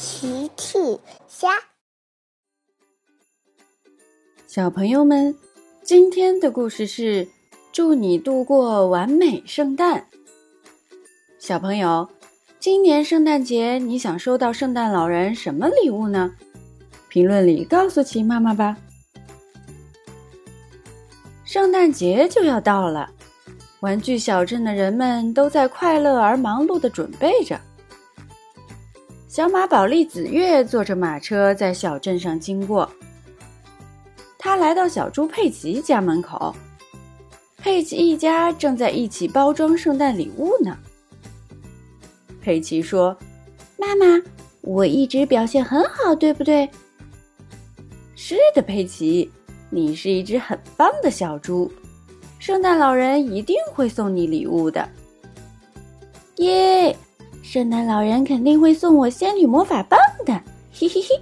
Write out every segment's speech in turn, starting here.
奇趣虾，小朋友们，今天的故事是祝你度过完美圣诞。小朋友，今年圣诞节你想收到圣诞老人什么礼物呢？评论里告诉奇妈妈吧。圣诞节就要到了，玩具小镇的人们都在快乐而忙碌的准备着。小马宝莉紫月坐着马车在小镇上经过，他来到小猪佩奇家门口，佩奇一家正在一起包装圣诞礼物呢。佩奇说：“妈妈，我一直表现很好，对不对？”“是的，佩奇。”你是一只很棒的小猪，圣诞老人一定会送你礼物的。耶！圣诞老人肯定会送我仙女魔法棒的，嘿嘿嘿。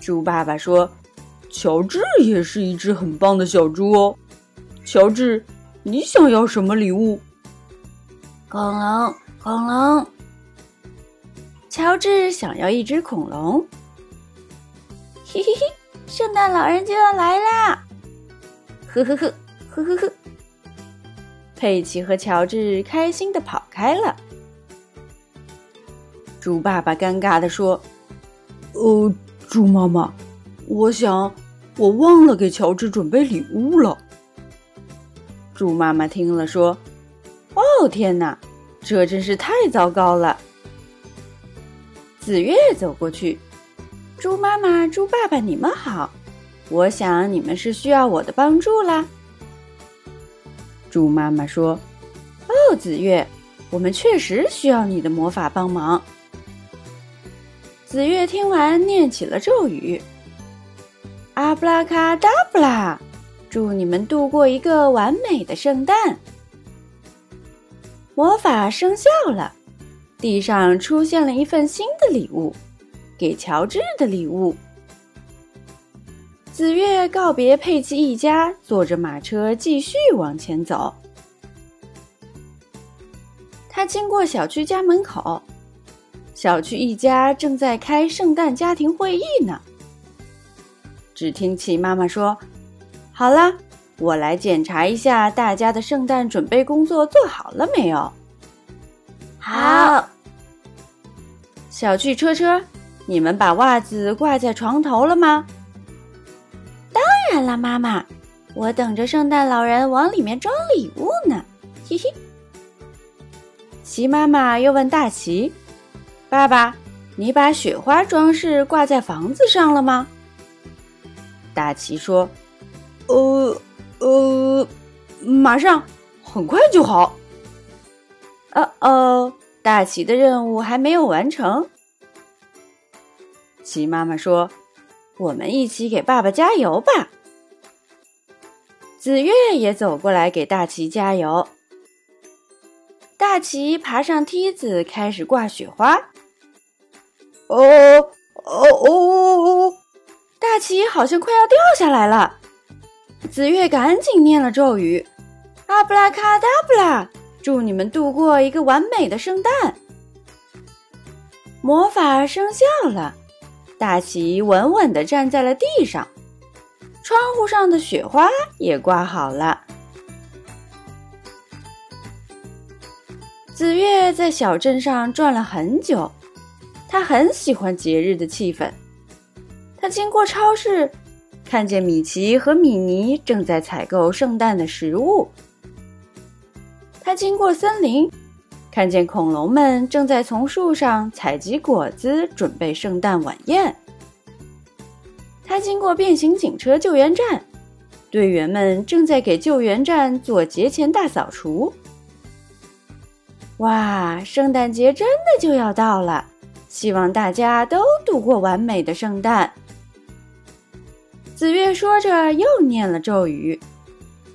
猪爸爸说：“乔治也是一只很棒的小猪哦。”乔治，你想要什么礼物？恐龙，恐龙。乔治想要一只恐龙，嘿嘿嘿。圣诞老人就要来啦！呵呵呵，呵呵呵。佩奇和乔治开心的跑开了。猪爸爸尴尬的说：“呃，猪妈妈，我想我忘了给乔治准备礼物了。”猪妈妈听了说：“哦，天哪，这真是太糟糕了！”紫月走过去。猪妈妈、猪爸爸，你们好！我想你们是需要我的帮助啦。猪妈妈说：“哦，紫月，我们确实需要你的魔法帮忙。”紫月听完，念起了咒语：“阿布拉卡达布拉，祝你们度过一个完美的圣诞。”魔法生效了，地上出现了一份新的礼物。给乔治的礼物。紫月告别佩奇一家，坐着马车继续往前走。他经过小区家门口，小区一家正在开圣诞家庭会议呢。只听奇妈妈说：“好了，我来检查一下大家的圣诞准备工作做好了没有。”好。小趣车车。你们把袜子挂在床头了吗？当然了，妈妈，我等着圣诞老人往里面装礼物呢。嘿嘿。齐妈妈又问大齐：“爸爸，你把雪花装饰挂在房子上了吗？”大齐说：“呃呃，马上，很快就好。”哦哦，大齐的任务还没有完成。齐妈妈说：“我们一起给爸爸加油吧。”紫月也走过来给大齐加油。大齐爬上梯子，开始挂雪花。哦哦哦哦哦！大齐好像快要掉下来了。紫月赶紧念了咒语：“阿布拉卡达布拉，祝你们度过一个完美的圣诞。”魔法生效了。大旗稳稳地站在了地上，窗户上的雪花也挂好了。紫月在小镇上转了很久，他很喜欢节日的气氛。他经过超市，看见米奇和米妮正在采购圣诞的食物。他经过森林。看见恐龙们正在从树上采集果子，准备圣诞晚宴。他经过变形警车救援站，队员们正在给救援站做节前大扫除。哇，圣诞节真的就要到了！希望大家都度过完美的圣诞。紫月说着，又念了咒语：“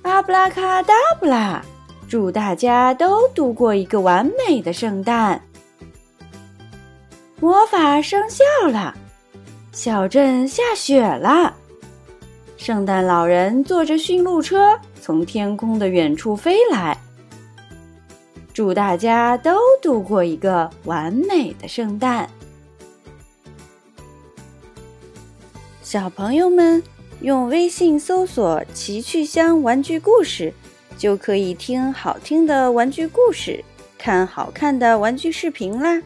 阿布拉卡达布拉。”祝大家都度过一个完美的圣诞！魔法生效了，小镇下雪了。圣诞老人坐着驯鹿车从天空的远处飞来。祝大家都度过一个完美的圣诞。小朋友们用微信搜索奇趣箱玩具故事就可以听好听的玩具故事看好看的玩具视频啦。